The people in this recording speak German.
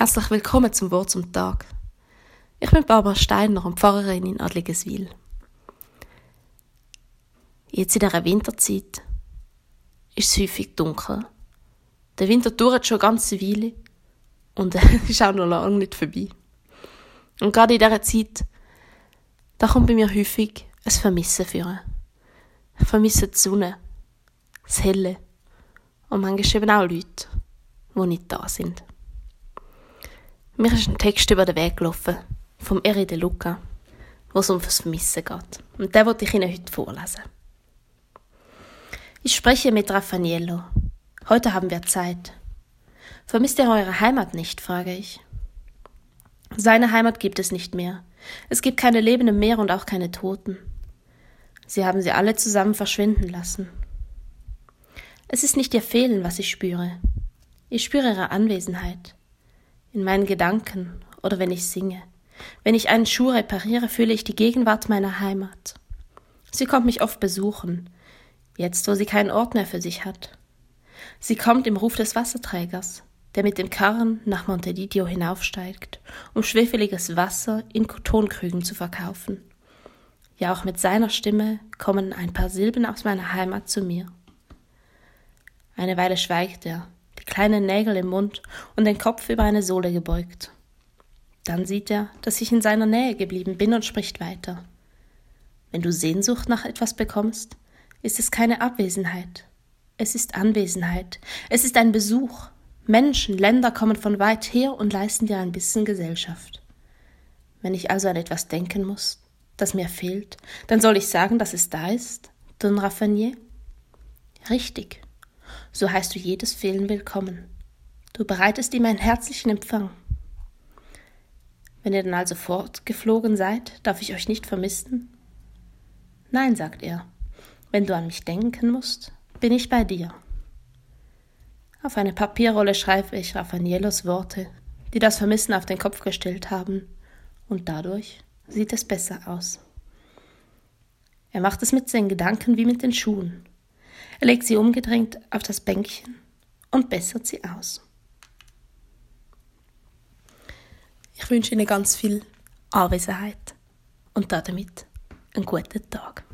Herzlich willkommen zum Wort zum Tag. Ich bin Barbara Steiner und Pfarrerin in Adligeswil. Jetzt in dieser Winterzeit ist es häufig dunkel. Der Winter dauert schon eine ganze Weile und ist auch noch lange nicht vorbei. Und gerade in dieser Zeit, da kommt bei mir häufig ein Vermissen führen. Ich vermisse die Sonne, das Helle und manchmal eben auch Leute, die nicht da sind. Mir ist ein Text über den Weg gelaufen, vom Eri de Luca, wo es um das Vermissen geht. Und den wollte ich Ihnen heute vorlesen. Ich spreche mit Raffaello. Heute haben wir Zeit. Vermisst ihr eure Heimat nicht, frage ich. Seine Heimat gibt es nicht mehr. Es gibt keine lebenden mehr und auch keine Toten. Sie haben sie alle zusammen verschwinden lassen. Es ist nicht ihr Fehlen, was ich spüre. Ich spüre ihre Anwesenheit in meinen Gedanken oder wenn ich singe. Wenn ich einen Schuh repariere, fühle ich die Gegenwart meiner Heimat. Sie kommt mich oft besuchen, jetzt wo sie keinen Ort mehr für sich hat. Sie kommt im Ruf des Wasserträgers, der mit dem Karren nach Montevideo hinaufsteigt, um schwefeliges Wasser in Tonkrügen zu verkaufen. Ja, auch mit seiner Stimme kommen ein paar Silben aus meiner Heimat zu mir. Eine Weile schweigt er, die kleinen Nägel im Mund und den Kopf über eine Sohle gebeugt. Dann sieht er, dass ich in seiner Nähe geblieben bin und spricht weiter. Wenn du Sehnsucht nach etwas bekommst, ist es keine Abwesenheit. Es ist Anwesenheit. Es ist ein Besuch. Menschen, Länder kommen von weit her und leisten dir ein bisschen Gesellschaft. Wenn ich also an etwas denken muss, das mir fehlt, dann soll ich sagen, dass es da ist, Don Raffanier? Richtig so heißt du jedes Fehlen willkommen. Du bereitest ihm einen herzlichen Empfang. Wenn ihr dann also fortgeflogen seid, darf ich euch nicht vermissen? Nein, sagt er, wenn du an mich denken musst, bin ich bei dir. Auf eine Papierrolle schreibe ich Raffanielos Worte, die das Vermissen auf den Kopf gestellt haben, und dadurch sieht es besser aus. Er macht es mit seinen Gedanken wie mit den Schuhen. Er legt sie umgedreht auf das Bänkchen und bessert sie aus. Ich wünsche Ihnen ganz viel Anwesenheit und damit einen guten Tag.